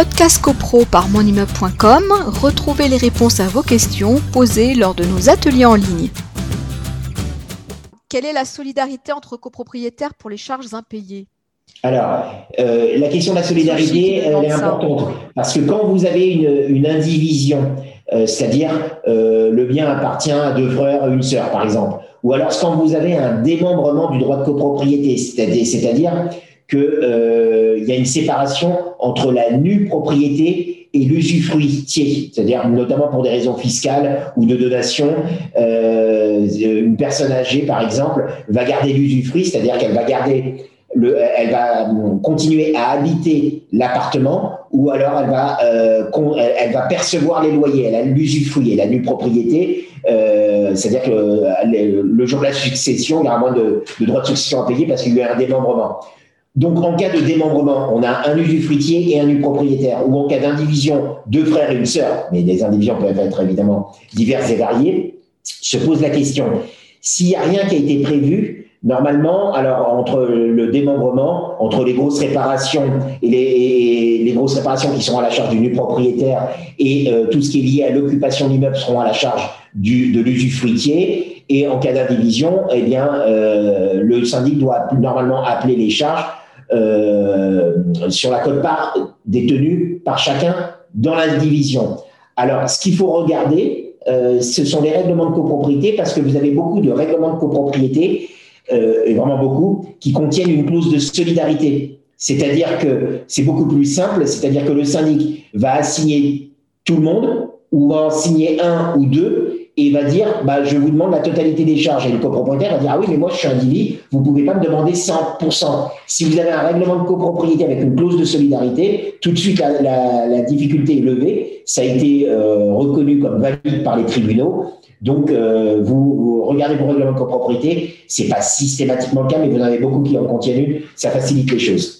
Podcast CoPro par monimmeuble.com, retrouvez les réponses à vos questions posées lors de nos ateliers en ligne. Quelle est la solidarité entre copropriétaires pour les charges impayées? Alors, euh, la question de la solidarité, elle est importante. Parce que quand vous avez une, indivision, euh, c'est-à-dire euh, le bien appartient à deux frères, une sœur, par exemple, ou alors quand vous avez un démembrement du droit de copropriété, c'est-à-dire qu'il y a une séparation entre la nue propriété et l'usufruitier, c'est-à-dire notamment pour des raisons fiscales ou de donation, une personne âgée, par exemple, va garder l'usufruit, c'est-à-dire qu'elle va garder le, elle va continuer à habiter l'appartement ou alors elle va, euh, elle va percevoir les loyers, elle a l'usufruit, la nue propriété, euh, c'est-à-dire que le, jour de la succession, il y aura moins de droits de succession à payer parce qu'il y a un démembrement. Donc, en cas de démembrement, on a un usufruitier et un nu propriétaire, ou en cas d'indivision, deux frères et une sœur, mais les indivisions peuvent être évidemment diverses et variées, se pose la question, s'il n'y a rien qui a été prévu, Normalement, alors entre le démembrement, entre les grosses réparations et les, grosses réparations qui seront à la charge du nu propriétaire et euh, tout ce qui est lié à l'occupation de l'immeuble seront à la charge du, de l'usufruitier. Et en cas d'indivision, eh bien, euh, le syndic doit normalement appeler les charges euh, sur la cote-part détenue par chacun dans la division. Alors, ce qu'il faut regarder, euh, ce sont les règlements de copropriété parce que vous avez beaucoup de règlements de copropriété euh, et vraiment beaucoup, qui contiennent une clause de solidarité. C'est-à-dire que c'est beaucoup plus simple, c'est-à-dire que le syndic va assigner tout le monde, ou va en signer un ou deux, et va dire bah, je vous demande la totalité des charges. Et le copropriétaire va dire ah oui, mais moi je suis individu, vous ne pouvez pas me demander 100%. Si vous avez un règlement de copropriété avec une clause de solidarité, tout de suite la, la, difficulté est levée. Ça a été euh, reconnu comme valide par les tribunaux. Donc, euh, vous, regardez vos règlements de copropriété, c'est pas systématiquement le cas, mais vous en avez beaucoup qui en contiennent ça facilite les choses.